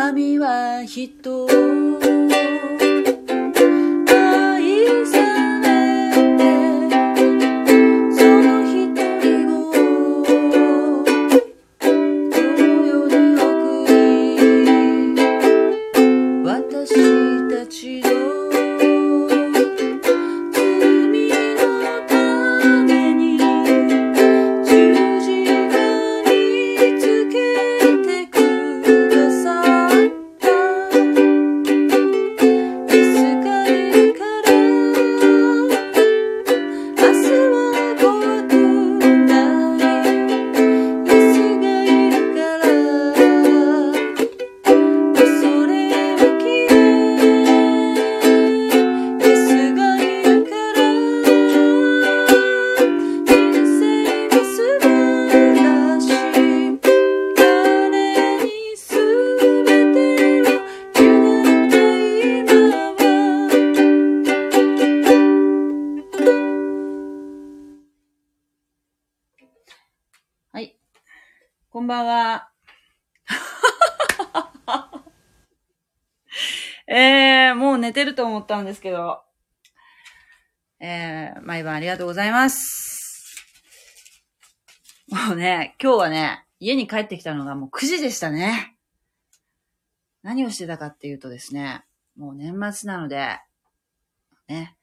神は人。えー、もう寝てると思ったんですけど。えー、毎晩ありがとうございます。もうね、今日はね、家に帰ってきたのがもう9時でしたね。何をしてたかっていうとですね、もう年末なので、ね、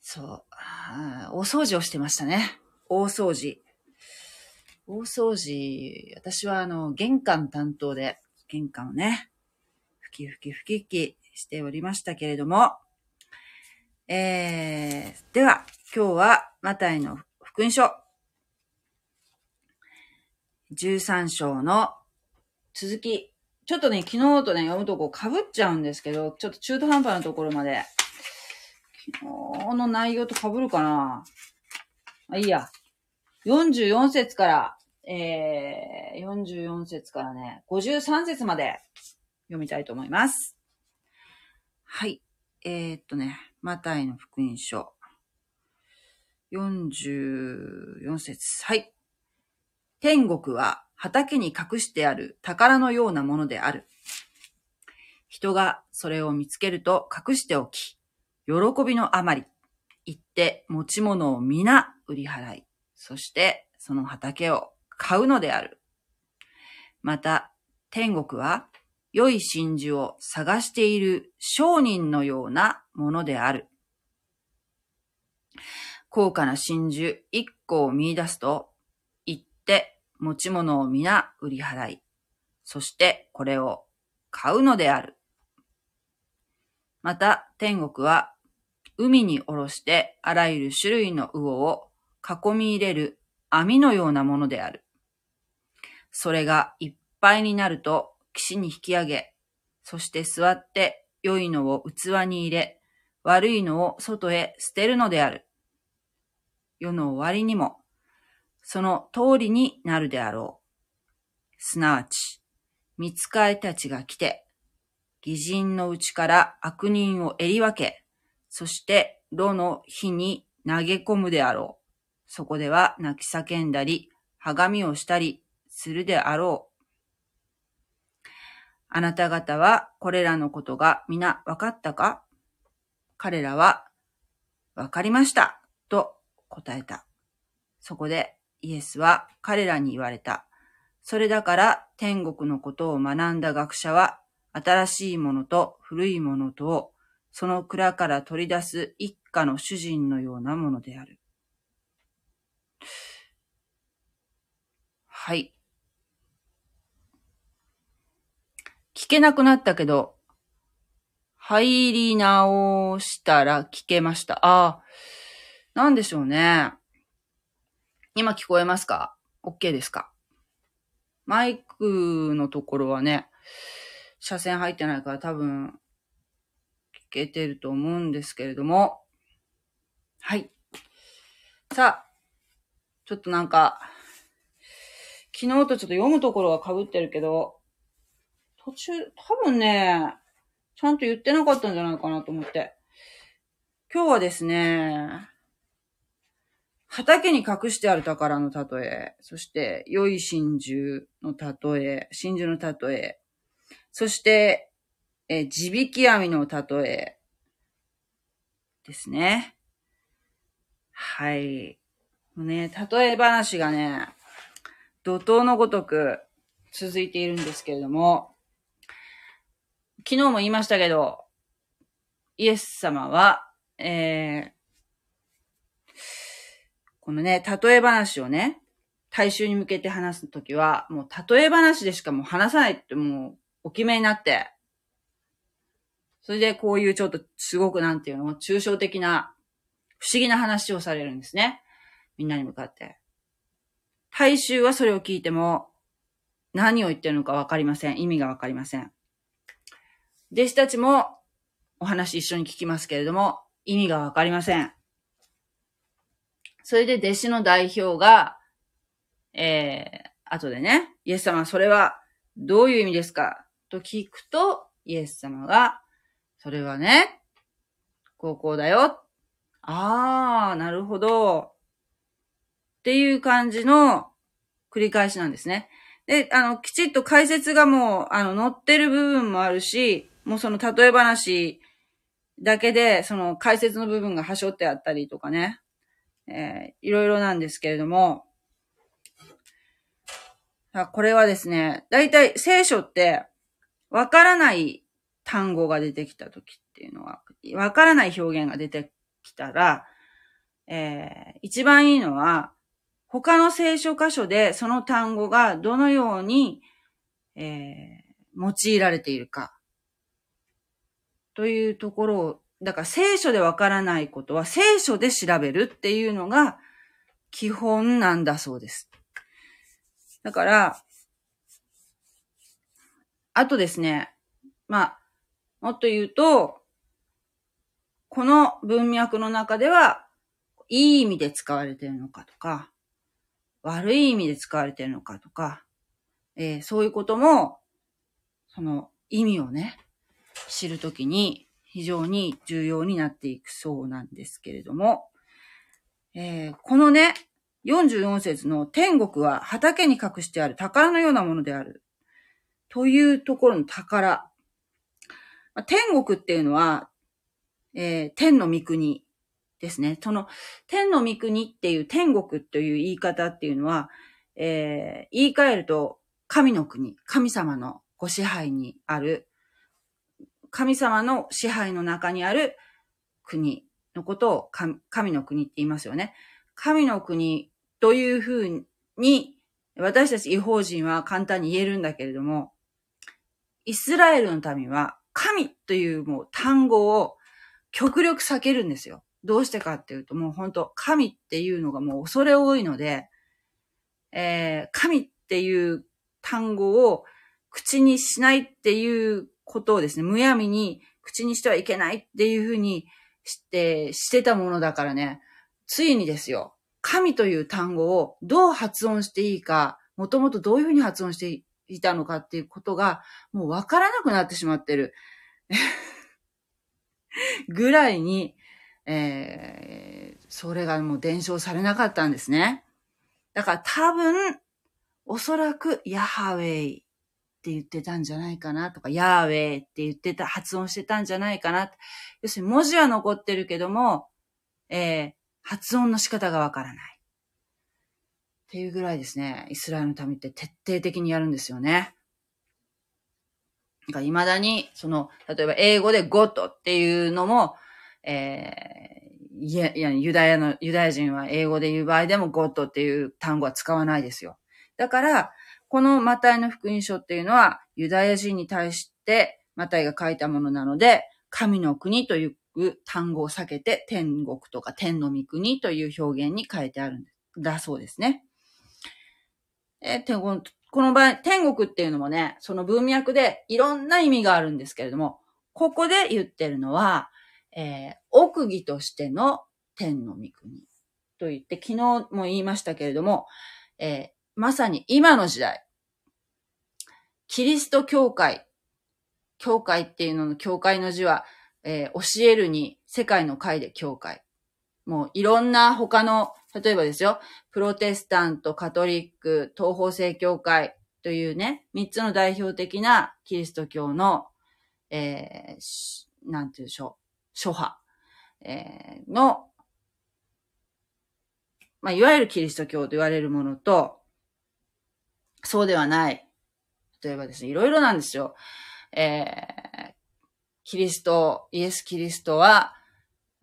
そう、大掃除をしてましたね。大掃除。大掃除、私はあの、玄関担当で、玄関をね、ふきふきふきふきしておりましたけれども、えー、では、今日は、マタイの福音書、13章の続き。ちょっとね、昨日とね、読むとこ被っちゃうんですけど、ちょっと中途半端なところまで、昨日の内容と被るかなあ、いいや。44節から、えー、44節からね、53節まで読みたいと思います。はい。えー、っとね、マタイの福音書。44節はい。天国は畑に隠してある宝のようなものである。人がそれを見つけると隠しておき、喜びのあまり、行って持ち物を皆売り払い、そしてその畑を買うのである。また、天国は良い真珠を探している商人のようなものである。高価な真珠一個を見出すと、行って持ち物を皆売り払い、そしてこれを買うのである。また、天国は海に下ろしてあらゆる種類の魚を囲み入れる網のようなものである。それがいっぱいになると岸に引き上げ、そして座って良いのを器に入れ、悪いのを外へ捨てるのである。世の終わりにも、その通りになるであろう。すなわち、見つかいたちが来て、義人のうちから悪人を襟分け、そして炉の火に投げ込むであろう。そこでは泣き叫んだり、はがみをしたりするであろう。あなた方はこれらのことが皆分かったか？彼らは、分かりました、と答えた。そこでイエスは彼らに言われた。それだから天国のことを学んだ学者は、新しいものと古いものとを、その蔵から取り出す一家の主人のようなものである。はい。聞けなくなったけど、入り直したら聞けました。ああ、なんでしょうね。今聞こえますか ?OK ですか？マイクのところはね、車線入ってないから多分、聞けてると思うんですけれども。はい。さあ、ちょっとなんか、昨日とちょっと読むところが被ってるけど、途中、多分ね、ちゃんと言ってなかったんじゃないかなと思って。今日はですね、畑に隠してある宝の例え、そして良い真珠の例え、真珠の例え、そして、え地引き網の例えですね。はい。もうね、例え話がね、怒涛のごとく続いているんですけれども、昨日も言いましたけど、イエス様は、えー、このね、例え話をね、大衆に向けて話すときは、もう例え話でしかもう話さないってもうお決めになって、それでこういうちょっとすごくなんていうの、抽象的な不思議な話をされるんですね。みんなに向かって。大衆はそれを聞いても何を言ってるのかわかりません。意味がわかりません。弟子たちもお話一緒に聞きますけれども、意味がわかりません。それで弟子の代表が、えー、後でね、イエス様それはどういう意味ですかと聞くと、イエス様が、それはね、高校だよ。あー、なるほど。っていう感じの繰り返しなんですね。で、あの、きちっと解説がもう、あの、載ってる部分もあるし、もうその例え話だけで、その解説の部分が端折ってあったりとかね、えーいろいろなんですけれども、あこれはですね、だいたい聖書って、わからない単語が出てきたときっていうのは、わからない表現が出てきたら、えー一番いいのは、他の聖書箇所でその単語がどのように、えー用いられているか。というところを、だから聖書でわからないことは聖書で調べるっていうのが基本なんだそうです。だから、あとですね、まあ、もっと言うと、この文脈の中では、いい意味で使われているのかとか、悪い意味で使われてるのかとか、えーそういうことも、その意味をね、知るときに非常に重要になっていくそうなんですけれども、えーこのね、44節の天国は畑に隠してある宝のようなものである。というところの宝。まあ天国っていうのは、えー天の御国ですね。その天の御国っていう天国という言い方っていうのは、えー言い換えると神の国、神様のご支配にある、神様の支配の中にある国のことを神の国って言いますよね。神の国というふうに、私たち違法人は簡単に言えるんだけれども、イスラエルの民は神というもう単語を極力避けるんですよ。どうしてかっていうともう本当神っていうのがもう恐れ多いので、えー神っていう単語を口にしないっていうことをですね、むやみに口にしてはいけないっていうふうにして、してたものだからね、ついにですよ、神という単語をどう発音していいか、もともとどういうふうに発音していたのかっていうことが、もうわからなくなってしまってる。ぐらいに、えー、それがもう伝承されなかったんですね。だから多分、おそらく、ヤハウェイって言ってたんじゃないかなとか、ヤーウェイって言ってた、発音してたんじゃないかな。要するに文字は残ってるけども、えー、発音の仕方がわからない。っていうぐらいですね、イスラエルの民って徹底的にやるんですよね。なんか未だに、その、例えば英語でゴッドっていうのも、えー、いや、いや、ユダヤの、ユダヤ人は英語で言う場合でもゴッドっていう単語は使わないですよ。だから、このマタイの福音書っていうのは、ユダヤ人に対してマタイが書いたものなので、神の国という単語を避けて、天国とか天の御国という表現に変えてあるんだそうですね。えー天国この場合、天国っていうのもね、その文脈でいろんな意味があるんですけれども、ここで言ってるのは、えー奥義としての天の御国と言って、昨日も言いましたけれども、えーまさに今の時代、キリスト教会、教会っていうのの教会の字は、えー教えるに世界の会で教会。もういろんな他の、例えばですよ、プロテスタント、カトリック、東方正教会、というね、三つの代表的なキリスト教の、えー、なんて言うでしょう、諸派、えー、の、まあ、いわゆるキリスト教と言われるものと、そうではない。例えばですね、いろいろなんですよ。えー、キリスト、イエス・キリストは、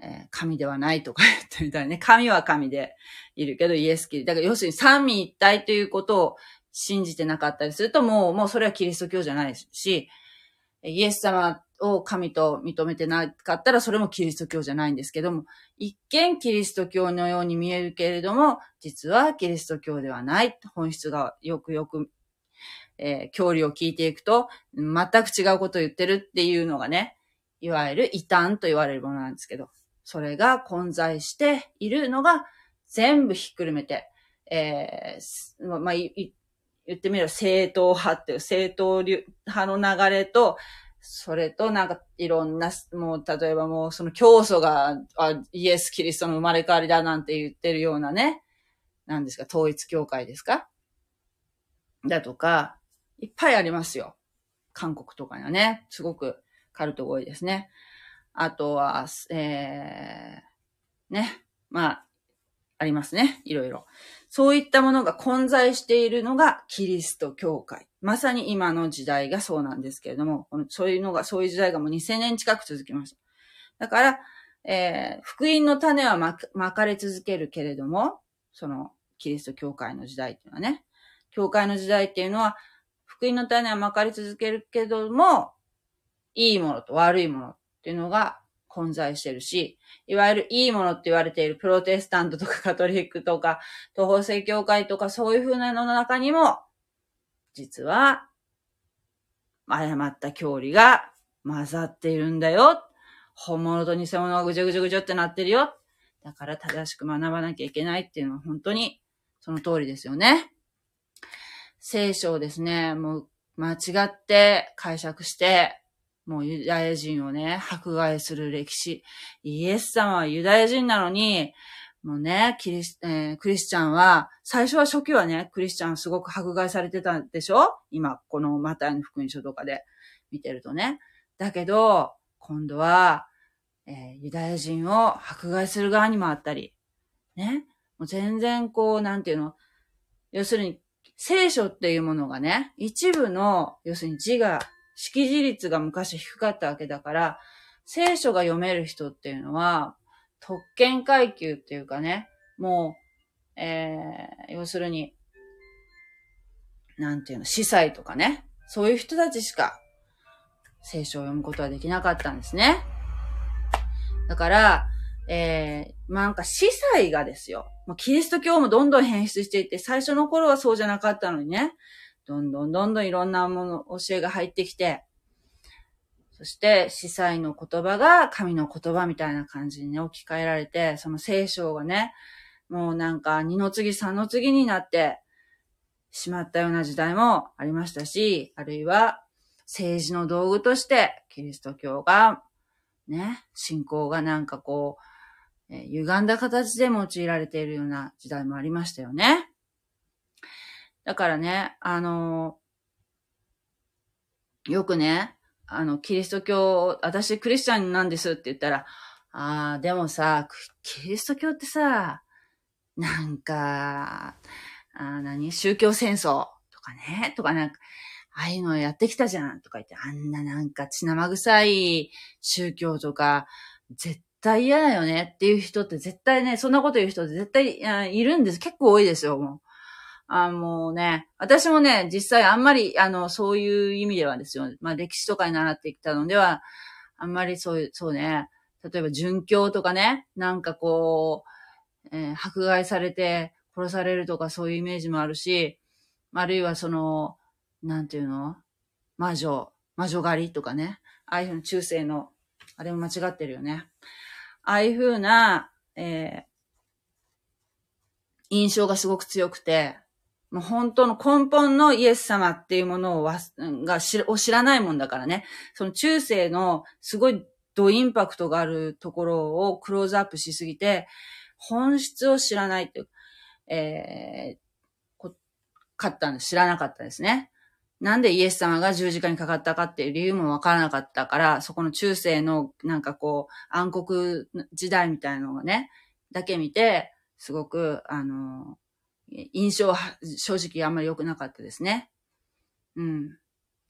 えー、神ではないとか言ってみたいね。神は神でいるけど、イエス・キリスト。だから要するに三位一体ということを信じてなかったりすると、もう、もうそれはキリスト教じゃないし、イエス様を神と認めてなかったら、それもキリスト教じゃないんですけども、一見キリスト教のように見えるけれども、実はキリスト教ではない。本質がよくよくえー、教理を聞いていくと、全く違うことを言ってるっていうのがね、いわゆる異端と言われるものなんですけど、それが混在しているのが全部ひっくるめて、えー、まあ、言ってみれば正統派っていう正統派の流れと、それとなんかいろんな、もう例えばもうその教祖があイエス・キリストの生まれ変わりだなんて言ってるようなね、なんですか、統一教会ですか？だとか、いっぱいありますよ。韓国とかにはね、すごくカルトが多いですね。あとは、えー、ね、まあ、ありますね。いろいろ。そういったものが混在しているのがキリスト教会。まさに今の時代がそうなんですけれども、そういうのが、そういう時代がもう2000年近く続きました。だから、えー、福音の種はままかれ続けるけれども、その、キリスト教会の時代っていうのはね、教会の時代っていうのは、福音の種はまかり続けるけども、いいものと悪いものっていうのが混在してるし、いわゆるいいものって言われているプロテスタントとかカトリックとか、東方正教会とかそういう風なのの中にも、実は、誤った教理が混ざっているんだよ。本物と偽物がぐちゃぐちゃぐちゃってなってるよ。だから正しく学ばなきゃいけないっていうのは本当にその通りですよね。聖書をですね、もう間違って解釈して、もうユダヤ人をね、迫害する歴史。イエス様はユダヤ人なのに、もうね、キリス、えー、クリスチャンは、最初は初期はね、クリスチャンすごく迫害されてたでしょ？今、このマタイの福音書とかで見てるとね。だけど、今度は、えー、ユダヤ人を迫害する側にもあったり、ね。もう全然こう、なんていうの、要するに聖書っていうものがね、一部の、要するに字が、識字率が昔低かったわけだから、聖書が読める人っていうのは、特権階級っていうかね、もう、えー、要するに、なんていうの、司祭とかね、そういう人たちしか聖書を読むことはできなかったんですね。だから、えー、ま、なんか司祭がですよ。キリスト教もどんどん変質していって、最初の頃はそうじゃなかったのにね。どんどんどんどんいろんなもの、教えが入ってきて、そして司祭の言葉が神の言葉みたいな感じにね、置き換えられて、その聖書がね、もうなんか二の次三の次になってしまったような時代もありましたし、あるいは政治の道具としてキリスト教がね、信仰がなんかこう、え歪んだ形で用いられているような時代もありましたよね。だからね、あのよくね、あの、キリスト教、私クリスチャンなんですって言ったら、ああ、でもさ、キリスト教ってさ、なんか、あ何？宗教戦争とかね、とかなんか、ああいうのやってきたじゃんとか言って、あんななんか血生臭い宗教とか、絶対嫌だよねっていう人って絶対ね、そんなこと言う人って絶対いるんです。結構多いですよ、もう。あもうね、私もね、実際あんまり、あの、そういう意味ではですよ。まあ歴史とかに習ってきたのでは、あんまりそういう、そうね、例えば殉教とかね、なんかこう、えー、迫害されて殺されるとかそういうイメージもあるし、あるいはその、なんていうの？魔女、魔女狩りとかね。ああいうの中世の、あれも間違ってるよね。ああいう風な、えー、印象がすごく強くて、もう本当の根本のイエス様っていうものをが知を知らないもんだからね。その中世のすごいドインパクトがあるところをクローズアップしすぎて、本質を知らないっていう、えー、かったんです。知らなかったですね。なんでイエス様が十字架にかかったかっていう理由もわからなかったから、そこの中世のなんかこう暗黒時代みたいなのがね、だけ見て、すごく、あの、印象は正直あんまり良くなかったですね。うん。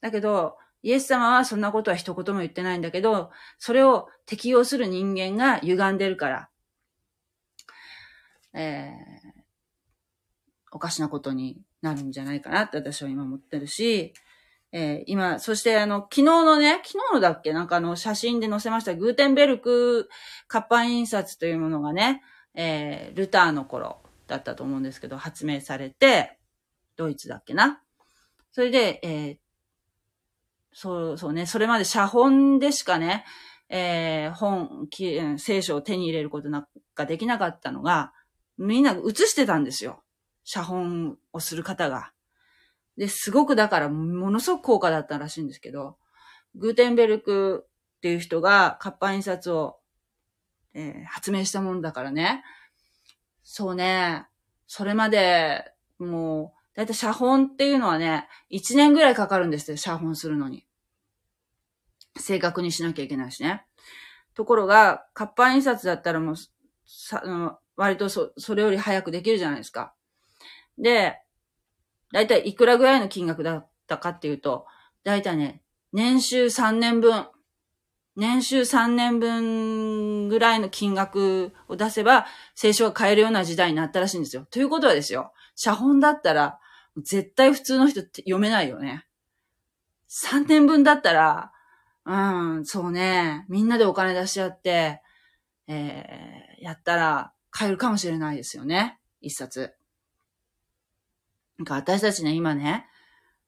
だけど、イエス様はそんなことは一言も言ってないんだけど、それを適用する人間が歪んでるから、えー、おかしなことになるんじゃないかなって私は今思ってるし、えー、今、そしてあの、昨日のね、昨日のだっけ？なんかあの、写真で載せましたグーテンベルク活版印刷というものがね、えー、ルターの頃だったと思うんですけど、発明されて、ドイツだっけな？それで、えー、そう、そうね、それまで写本でしかね、えー、本、聖書を手に入れることなんかできなかったのが、みんな写してたんですよ。写本をする方が。で、すごくだからものすごく高価だったらしいんですけど、グーテンベルクっていう人が活版印刷を、えー、発明したものだからね。そうね、それまで、もう、だいたい写本っていうのはね、1年ぐらいかかるんですよ、写本するのに。正確にしなきゃいけないしね。ところが、活版印刷だったらもう、さ、割とそ、それより早くできるじゃないですか。で、だいたいいくらぐらいの金額だったかっていうと、だいたいね、年収3年分、年収3年分ぐらいの金額を出せば、聖書が買えるような時代になったらしいんですよ。ということはですよ、写本だったら、絶対普通の人って読めないよね。3年分だったら、うん、そうね、みんなでお金出し合って、えー、やったら買えるかもしれないですよね。一冊。なんか私たちね、今ね、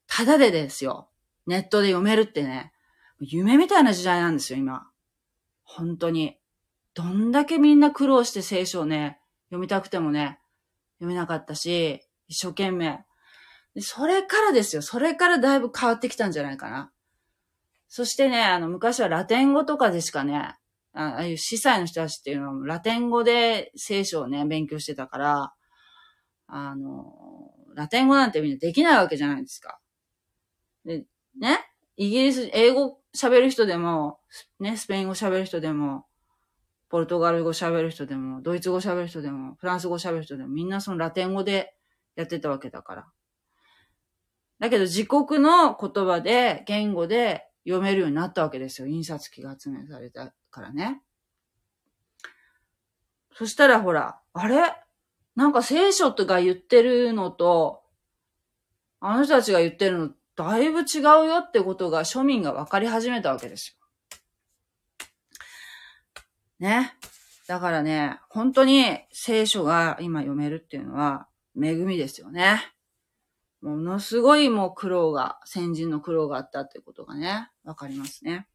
ただでですよ。ネットで読めるってね、夢みたいな時代なんですよ、今。本当に。どんだけみんな苦労して聖書をね、読みたくてもね、読めなかったし、一生懸命。それからですよ。それからだいぶ変わってきたんじゃないかな。そしてね、あの、昔はラテン語とかでしかね、ああいう司祭の人たちっていうのは、ラテン語で聖書をね、勉強してたから、あの、ラテン語なんてみんなできないわけじゃないですか。で、ね、イギリス、英語喋る人でも、ね、スペイン語喋る人でも、ポルトガル語喋る人でも、ドイツ語喋る人でも、フランス語喋る人でも、みんなそのラテン語でやってたわけだから。だけど自国の言葉で、言語で読めるようになったわけですよ。印刷機が発明されたからね。そしたらほら、あれ？なんか聖書とか言ってるのと、あの人たちが言ってるの、だいぶ違うよってことが庶民が分かり始めたわけですよ。ね。だからね、本当に聖書が今読めるっていうのは恵みですよね。ものすごいもう苦労が、先人の苦労があったっていうことがね、わかりますね。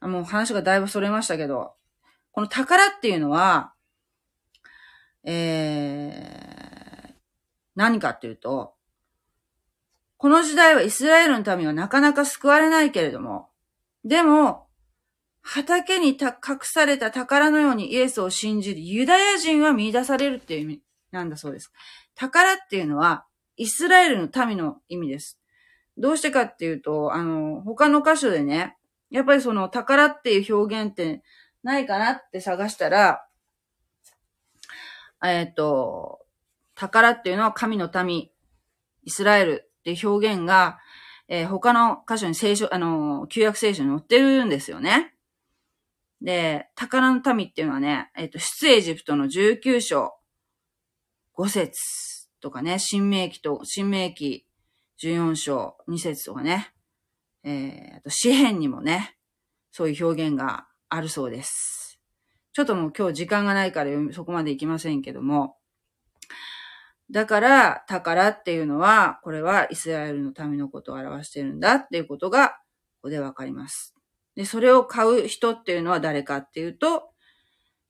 もう話がだいぶそれましたけど、この宝っていうのは、えー、何かっていうと、この時代はイスラエルの民はなかなか救われないけれども、でも、畑に隠された宝のようにイエスを信じるユダヤ人は見出されるっていう意味なんだそうです。宝っていうのは、イスラエルの民の意味です。どうしてかっていうと、あの、他の箇所でね、やっぱりその宝っていう表現ってないかなって探したら、えっ、と、宝っていうのは神の民、イスラエルっていう表現が、えー、他の箇所に聖書、あの、旧約聖書に載ってるんですよね。で、宝の民っていうのはね、えっ、ー、と、出エジプトの19章、5節とかね、新明記と、新明記14章2節とかね、えー、あと、詩篇にもね、そういう表現があるそうです。ちょっともう今日時間がないからそこまで行きませんけども、だから、宝っていうのは、これはイスラエルの民のことを表しているんだっていうことが、ここでわかります。で、それを買う人っていうのは誰かっていうと、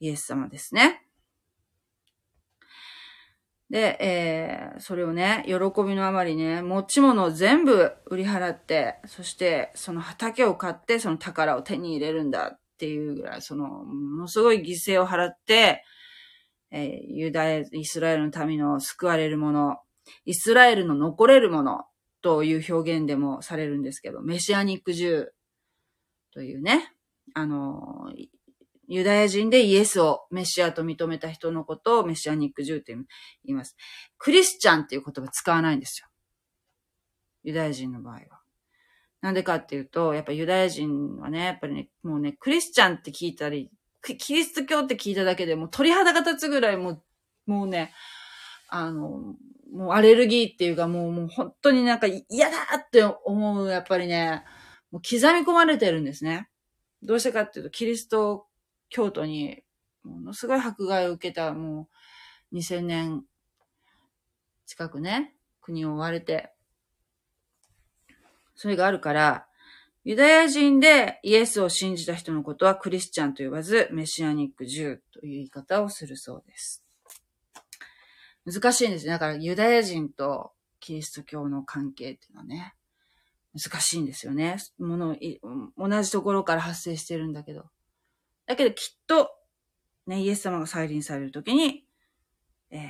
イエス様ですね。で、えー、それをね、喜びのあまりね、持ち物を全部売り払って、そしてその畑を買って、その宝を手に入れるんだっていうぐらい、その、ものすごい犠牲を払って、えー、ユダヤ、イスラエルの民の救われるもの、イスラエルの残れるものという表現でもされるんですけど、メシアニックジューというね、あの、ユダヤ人でイエスをメシアと認めた人のことをメシアニックジューって言います。クリスチャンっていう言葉使わないんですよ。ユダヤ人の場合は。なんでかっていうと、やっぱユダヤ人はね、やっぱりね、もうね、クリスチャンって聞いたり、キリスト教って聞いただけでも鳥肌が立つぐらいもう、もうね、あの、もうアレルギーっていうかもう、もう本当になんか嫌だって思う、やっぱりね、もう刻み込まれてるんですね。どうしてかっていうと、キリスト教徒に、ものすごい迫害を受けた、もう2000年近くね、国を追われて、それがあるから、ユダヤ人でイエスを信じた人のことはクリスチャンと呼ばず、メシアニックジューという言い方をするそうです。難しいんですね。だからユダヤ人とキリスト教の関係っていうのはね、難しいんですよね。もの、同じところから発生してるんだけど。だけどきっと、ね、イエス様が再臨されるときに、えー、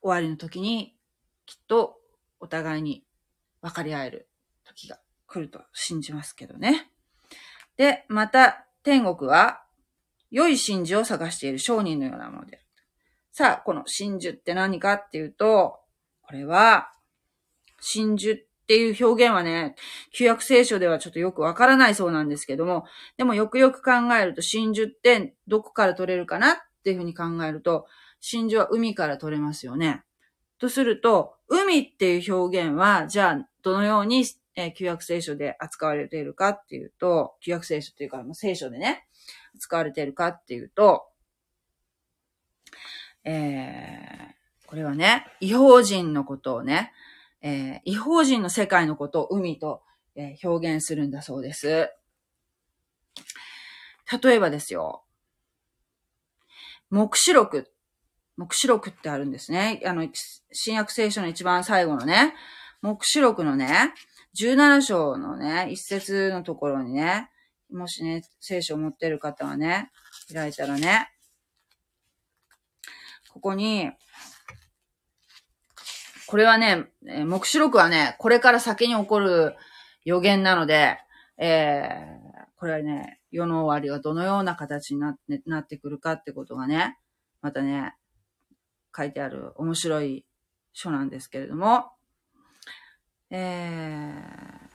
終わりの時に、きっとお互いに分かり合える時が来ると信じますけどね。で、また、天国は、良い真珠を探している商人のようなものである。さあ、この真珠って何かっていうと、これは、真珠っていう表現はね、旧約聖書ではちょっとよくわからないそうなんですけども、でもよくよく考えると真珠ってどこから取れるかなっていうふうに考えると、真珠は海から取れますよね。とすると、海っていう表現は、じゃあ、どのように、えー、旧約聖書で扱われているかっていうと、旧約聖書っていうか、聖書でね、使われているかっていうと、えー、これはね、違法人のことをね、えー、違法人の世界のことを海と、えー、表現するんだそうです。例えばですよ、目視録目視録ってあるんですね。あの、新約聖書の一番最後のね、目視録のね、17章のね、一節のところにね、もしね、聖書を持ってる方はね、開いたらね、ここに、これはね、目視録はね、これから先に起こる予言なので、えー、これはね、世の終わりがどのような形になって、なってくるかってことがね、またね、書いてある面白い書なんですけれども、えー、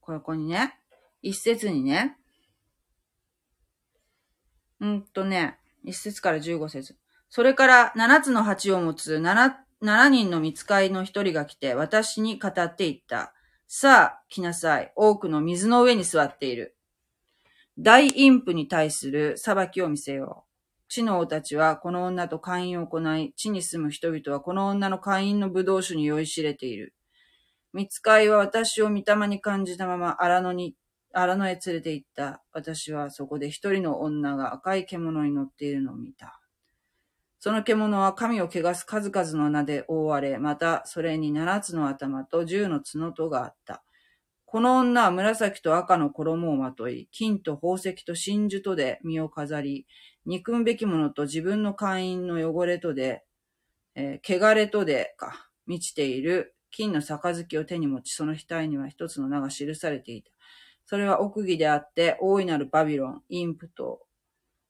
ここにね、一節にね、うんとね、一節から十五節。それから七つの鉢を持つ七、七人の見つかいの一人が来て、私に語っていった。さあ、来なさい。多くの水の上に座っている。大陰譜に対する裁きを見せよう。地の王たちはこの女と会員を行い、地に住む人々はこの女の会員の葡萄酒に酔いしれている。見つかいは私を御霊に感じたまま荒野に、荒野へ連れて行った。私はそこで一人の女が赤い獣に乗っているのを見た。その獣は神を汚す数々の名で覆われ、またそれに七つの頭と十の角とがあった。この女は紫と赤の衣をまとい、金と宝石と真珠とで身を飾り、憎むべきものと自分の会員の汚れとで、えー、汚れとでか、満ちている金の杯を手に持ち、その額には一つの名が記されていた。それは奥義であって、大いなるバビロン、インプと、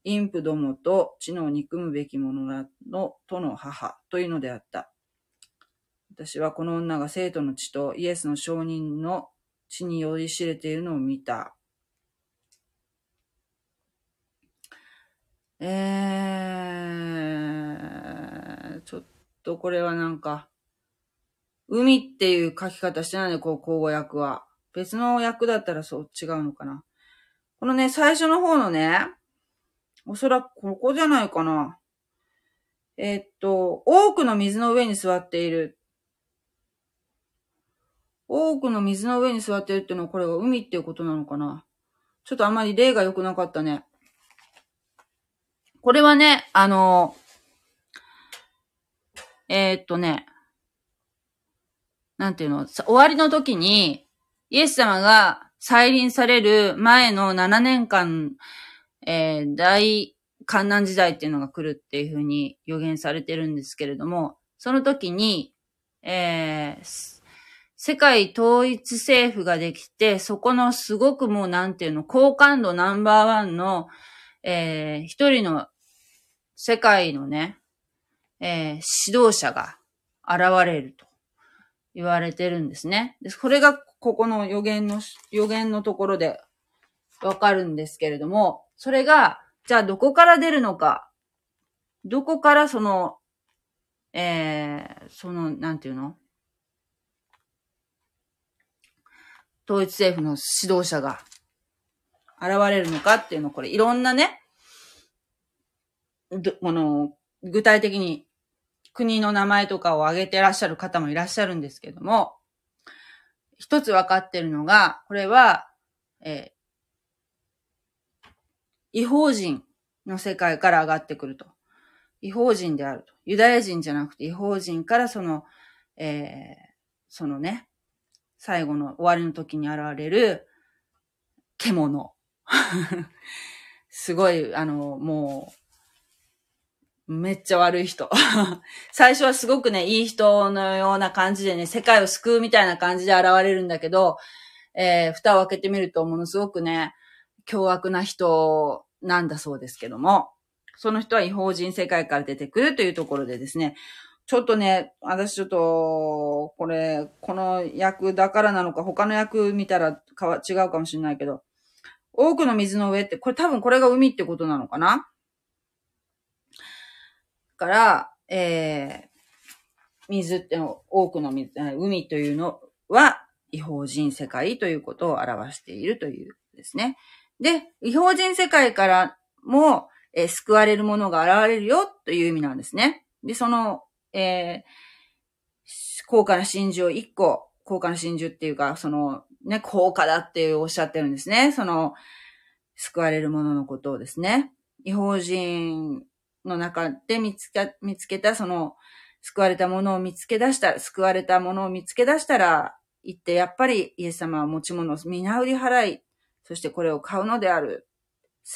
インプどもと地の憎むべき者のとの母というのであった。私はこの女が生徒の血とイエスの証人の血に酔いしれているのを見た。えー、ちょっとこれはなんか、海っていう書き方してないね、こう、口語訳は。別の訳だったらそう違うのかな。このね、最初の方のね、おそらくここじゃないかな。えー、っと、多くの水の上に座っている。多くの水の上に座っているっていうのはこれが海っていうことなのかな。ちょっとあんまり例が良くなかったね。これはね、あの、えー、っとね、なんていうの、終わりの時に、イエス様が再臨される前の7年間、えー、大観難時代っていうのが来るっていうふうに予言されてるんですけれども、その時に、えー、世界統一政府ができて、そこのすごくもうなんていうの、好感度ナンバーワンの、えー、一人の世界のね、えー、指導者が現れると言われてるんですね。で、これがここの予言の、予言のところでわかるんですけれども、それが、じゃあどこから出るのか、どこからその、えー、その、なんていうの？統一政府の指導者が現れるのかっていうの、これいろんなね、この、具体的に国の名前とかを挙げてらっしゃる方もいらっしゃるんですけども、一つ分かってるのが、これは、えー、違法人の世界から上がってくると。違法人であると。ユダヤ人じゃなくて違法人からその、えー、そのね、最後の終わりの時に現れる獣。すごい、あの、もう、めっちゃ悪い人。最初はすごくね、いい人のような感じでね、世界を救うみたいな感じで現れるんだけど、えー、蓋を開けてみるとものすごくね、凶悪な人なんだそうですけども、その人は違法人世界から出てくるというところでですね、ちょっとね、私ちょっと、これ、この役だからなのか、他の役見たらか違うかもしれないけど、多くの水の上って、これ多分これが海ってことなのかなから、えー、水っての、多くの水、海というのは、違法人世界ということを表しているというですね。で、違法人世界からも、えー、救われるものが現れるよという意味なんですね。で、そのえー、高価な真珠を一個、高価な真珠っていうか、その、ね、高価だっておっしゃってるんですね。その、救われるもののことをですね。違法人の中で見つけ、見つけた、その、救われたものを見つけ出した、救われたものを見つけ出したら、言って、やっぱりイエス様は持ち物を皆売り払い、そしてこれを買うのである。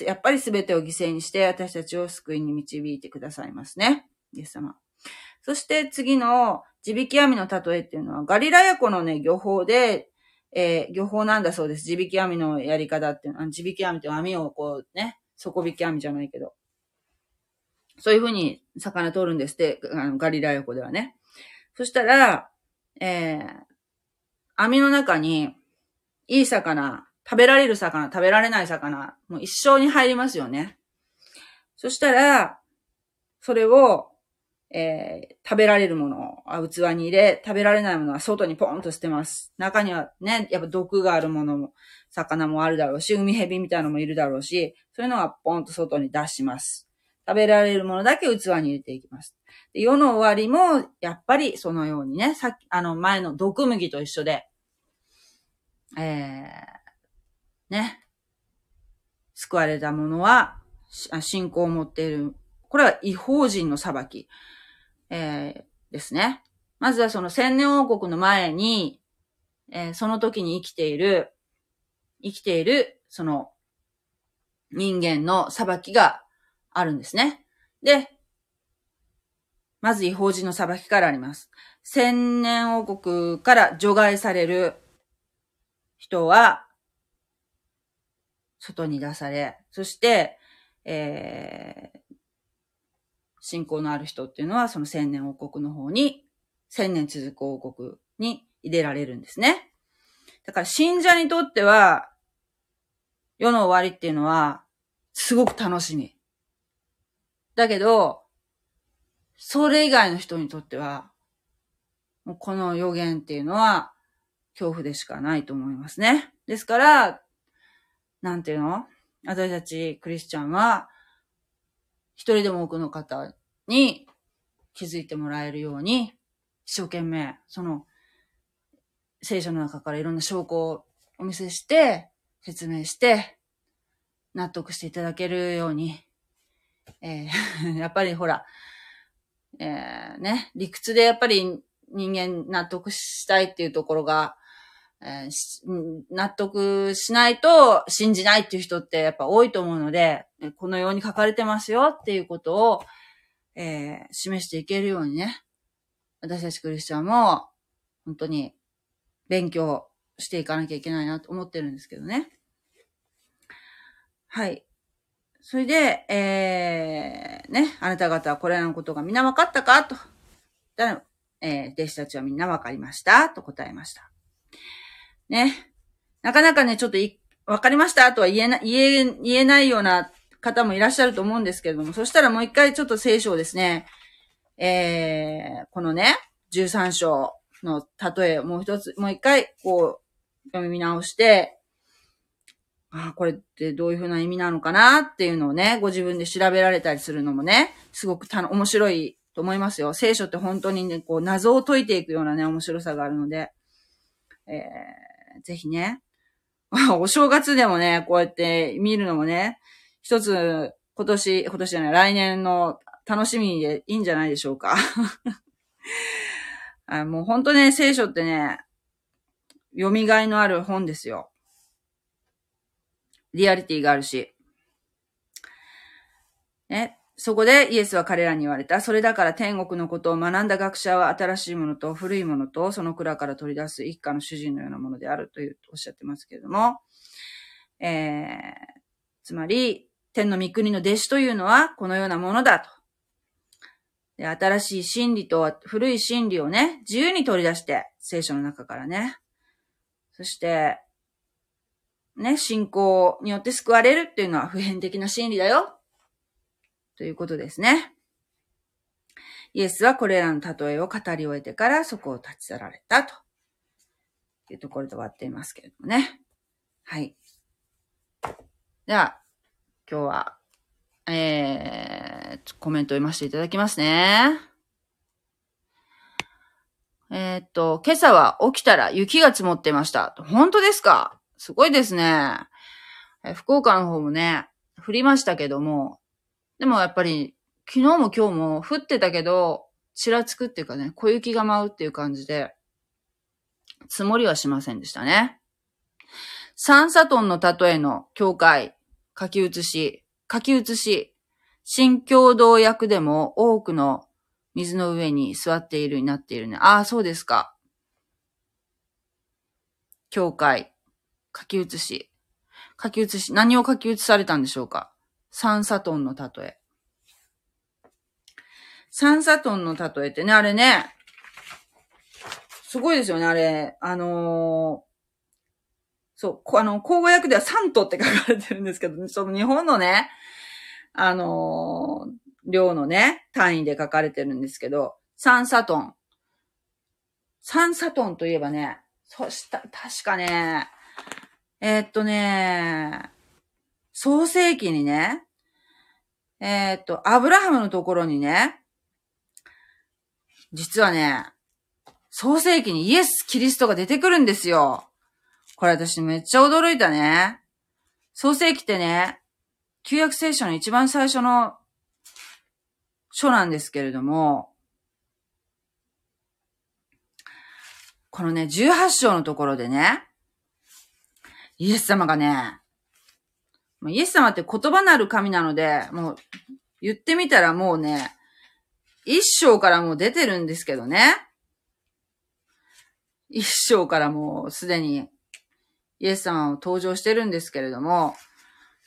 やっぱり全てを犠牲にして私たちを救いに導いてくださいますね。イエス様。そして次の地引き網の例えっていうのは、ガリラヤ湖のね、漁法で、えー、漁法なんだそうです。地引き網のやり方っていうのは、地引き網って網をこうね、底引き網じゃないけど。そういうふうに魚取るんですって、あのガリラヤ湖ではね。そしたら、えー、網の中に、いい魚、食べられる魚、食べられない魚、もう一生に入りますよね。そしたら、それを、えー、食べられるものを器に入れ、食べられないものは外にポンと捨てます。中にはね、やっぱ毒があるものも、魚もあるだろうし、海蛇みたいなのもいるだろうし、そういうのはポンと外に出します。食べられるものだけ器に入れていきます。で世の終わりも、やっぱりそのようにね、さっき、あの前の毒麦と一緒で、えー、ね、救われたものは、信仰を持っている。これは違法人の裁き。えー、ですね。まずはその千年王国の前に、えー、その時に生きている、生きている、その、人間の裁きがあるんですね。で、まず違法人の裁きからあります。千年王国から除外される人は、外に出され、そして、えー、信仰のある人っていうのは、その千年王国の方に、千年続く王国に入れられるんですね。だから信者にとっては、世の終わりっていうのは、すごく楽しみ。だけど、それ以外の人にとっては、もうこの予言っていうのは、恐怖でしかないと思いますね。ですから、なんていうの？私たちクリスチャンは、一人でも多くの方に気づいてもらえるように、一生懸命、その、聖書の中からいろんな証拠をお見せして、説明して、納得していただけるように、えー、やっぱりほら、えー、ね、理屈でやっぱり人間納得したいっていうところが、えー、納得しないと信じないっていう人ってやっぱ多いと思うので、このように書かれてますよっていうことを、えー、示していけるようにね、私たちクリスチャンも、本当に勉強していかなきゃいけないなと思ってるんですけどね。はい。それで、えー、ね、あなた方はこれらのことがみんな分かったかと。だえー、弟子たちはみんな分かりましたと答えました。ね。なかなかね、ちょっとい、分かりましたとは言えな、言え、言えないような方もいらっしゃると思うんですけれども、そしたらもう一回ちょっと聖書をですね、えー、このね、13章の例えをもう一つ、もう一回、こう、読み直して、あ、これってどういうふうな意味なのかなっていうのをね、ご自分で調べられたりするのもね、すごくたの面白いと思いますよ。聖書って本当にね、こう、謎を解いていくようなね、面白さがあるので、えー、ぜひね、お正月でもね、こうやって見るのもね、一つ、今年、今年じゃない、来年の楽しみでいいんじゃないでしょうか。あもう本当ね、聖書ってね、読みがいのある本ですよ。リアリティがあるし。ね。そこでイエスは彼らに言われた。それだから天国のことを学んだ学者は新しいものと古いものとその蔵から取り出す一家の主人のようなものであるというおっしゃってますけれども、えー、つまり、天の御国の弟子というのはこのようなものだと。で新しい真理と古い真理をね、自由に取り出して、聖書の中からね。そして、ね、信仰によって救われるっていうのは普遍的な真理だよ。ということですね。イエスはこれらの例えを語り終えてからそこを立ち去られたというところで終わっていますけれどもね。はい。では、今日は、えー、コメントを読ませていただきますね。えー、っと、今朝は起きたら雪が積もってました。本当ですか？すごいですね。福岡の方もね、降りましたけども、でもやっぱり、昨日も今日も降ってたけど、ちらつくっていうかね、小雪が舞うっていう感じで、積もりはしませんでしたね。サンサトンの例えの教会、書き写し、書き写し、新共同訳でも多くの水の上に座っているになっているね。ああ、そうですか。教会、書き写し。書き写し、何を書き写されたんでしょうか？サンサトンの例え。サンサトンの例えってね、あれね、すごいですよね、あれ。あのー、そう、あの、口語訳ではサントって書かれてるんですけど、その日本のね、あのー、量のね、単位で書かれてるんですけど、サンサトン。サンサトンといえばね、そした、確かね、えー、っとね、創世記にね、えー、っと、アブラハムのところにね、実はね、創世記にイエス・キリストが出てくるんですよ。これ私めっちゃ驚いたね。創世記ってね、旧約聖書の一番最初の書なんですけれども、このね、18章のところでね、イエス様がね、イエス様って言葉なる神なので、もう言ってみたらもうね、一章からもう出てるんですけどね。一章からもうすでにイエス様を登場してるんですけれども、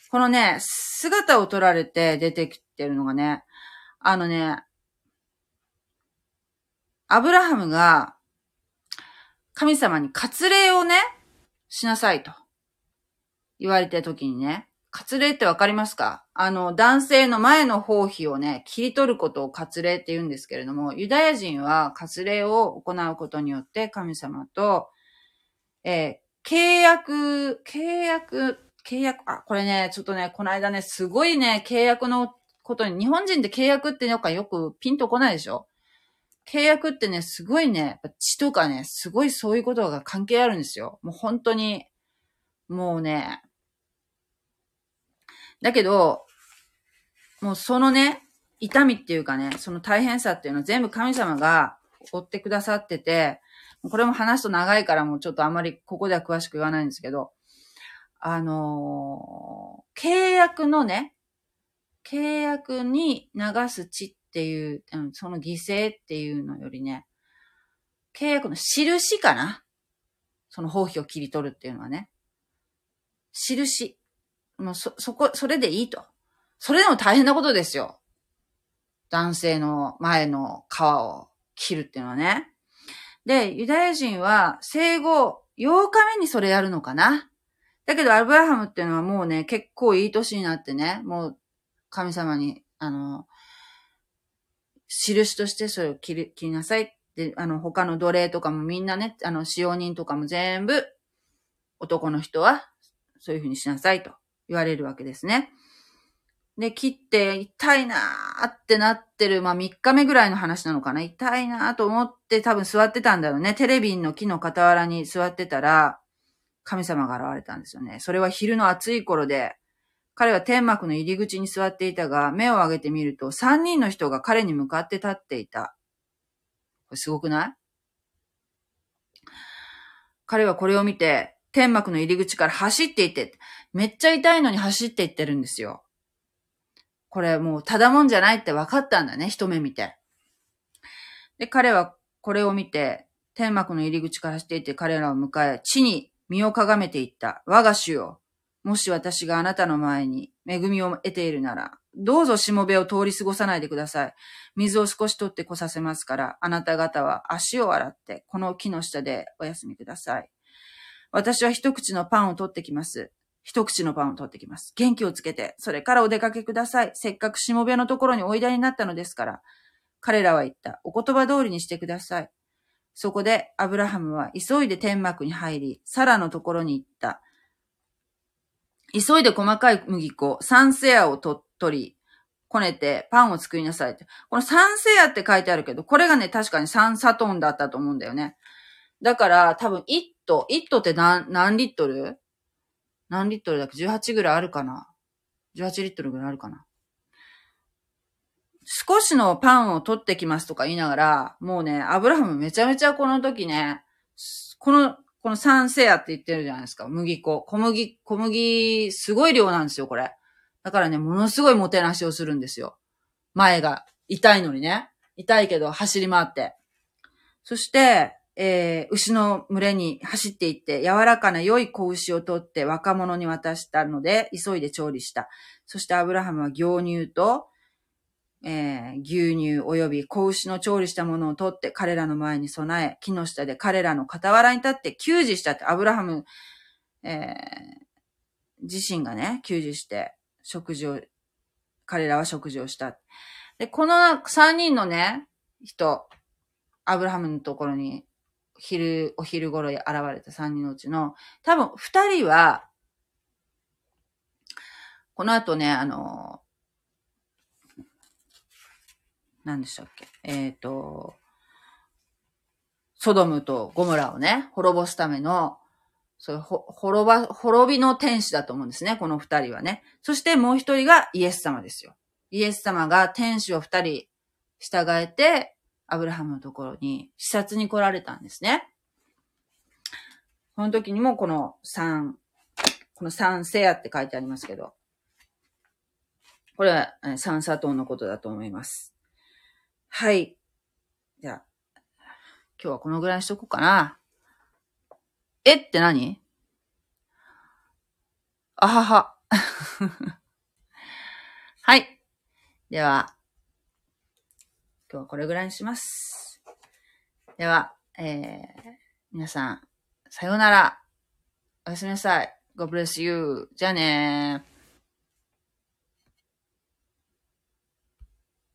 このね、姿を取られて出てきてるのがね、あのね、アブラハムが神様に割礼をね、しなさいと言われた時にね、割礼ってわかりますか？あの、男性の前の包皮をね、切り取ることを割礼って言うんですけれども、ユダヤ人は割礼を行うことによって神様と、えー、契約、契約、契約、あ、これね、ちょっとね、この間ね、すごいね、契約のことに、日本人って契約ってなんかよくピンとこないでしょ？契約ってね、すごいね、血とかね、すごいそういうことが関係あるんですよ。もう本当に、もうね、だけど、もうそのね、痛みっていうかね、その大変さっていうのは全部神様が追ってくださってて、これも話すと長いからもうちょっとあんまりここでは詳しく言わないんですけど、あのー、契約のね、契約に流す血っていう、その犠牲っていうのよりね、契約の印かな？その放棄を切り取るっていうのはね。印。もうそ、そこ、それでいいと。それでも大変なことですよ。男性の前の皮を切るっていうのはね。で、ユダヤ人は生後8日目にそれやるのかな。だけど、アブラハムっていうのはもうね、結構いい年になってね、もう神様に、あの、印としてそれを切り、切りなさいって、あの、他の奴隷とかもみんなね、あの、使用人とかも全部、男の人は、そういうふうにしなさいと言われるわけですね。で、切って痛いなーってなってる、まあ3日目ぐらいの話なのかな。痛いなーと思って多分座ってたんだろうね。テレビの木の傍らに座ってたら、神様が現れたんですよね。それは昼の暑い頃で、彼は天幕の入り口に座っていたが、目を上げてみると3人の人が彼に向かって立っていた。これすごくない？彼はこれを見て、天幕の入り口から走っていって、めっちゃ痛いのに走っていってるんですよ。これもうただもんじゃないって分かったんだね、一目見て。で、彼はこれを見て、天幕の入り口からしていて彼らを迎え、地に身をかがめていった。我が主よ。もし私があなたの前に恵みを得ているなら、どうぞしもべを通り過ごさないでください。水を少し取ってこさせますから、あなた方は足を洗って、この木の下でお休みください。私は一口のパンを取ってきます。一口のパンを取ってきます。元気をつけて、それからお出かけください。せっかくしもべのところにおいでになったのですから。彼らは言った。お言葉通りにしてください。そこでアブラハムは急いで天幕に入り、サラのところに行った。急いで細かい麦粉、サンセアを取り、こねてパンを作りなさい。このサンセアって書いてあるけど、これがね、確かにサンサトンだったと思うんだよね。だから多分、一ト、一トって何、何リットル？何リットルだっけ ?18 ぐらいあるかな ?18 リットルぐらいあるかな？少しのパンを取ってきますとか言いながら、もうね、アブラハムめちゃめちゃこの時ね、この、このサンセアって言ってるじゃないですか。麦粉。小麦、小麦、すごい量なんですよ、これ。だからね、ものすごいもてなしをするんですよ。前が。痛いのにね。痛いけど走り回って。そして、えー、牛の群れに走っていって、柔らかな良い子牛を取って若者に渡したので、急いで調理した。そしてアブラハムは牛乳と、えー、牛乳及び子牛の調理したものを取って彼らの前に備え、木の下で彼らの傍らに立って給仕したって、アブラハム、えー、自身がね、給仕して食事を、彼らは食事をした。で、この三人のね、人、アブラハムのところに昼、お昼頃に現れた3人のうちの、多分2人は、この後ね、あの、何でしたっけ？えっ、ー、と、ソドムとゴムラをね、滅ぼすための、そういう、滅ば、滅びの天使だと思うんですね、この二人はね。そしてもう一人がイエス様ですよ。イエス様が天使を二人従えて、アブラハムのところに視察に来られたんですね。この時にもこの三、この三セアって書いてありますけど、これは三砂糖のことだと思います。はい。じゃあ、今日はこのぐらいにしとこうかな。え？って何？あはは。はい。では、今日はこれぐらいにします。では、えー、皆さん、さようなら。おやすみなさい。God bless you. じゃあねー。